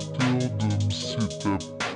still them sit